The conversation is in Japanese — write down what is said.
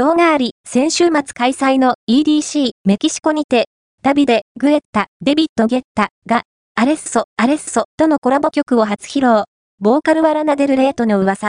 動画あり、先週末開催の EDC メキシコにて、旅で、グエッタ、デビッド・ゲッタが、アレッソ、アレッソとのコラボ曲を初披露。ボーカルはラナデルレートの噂。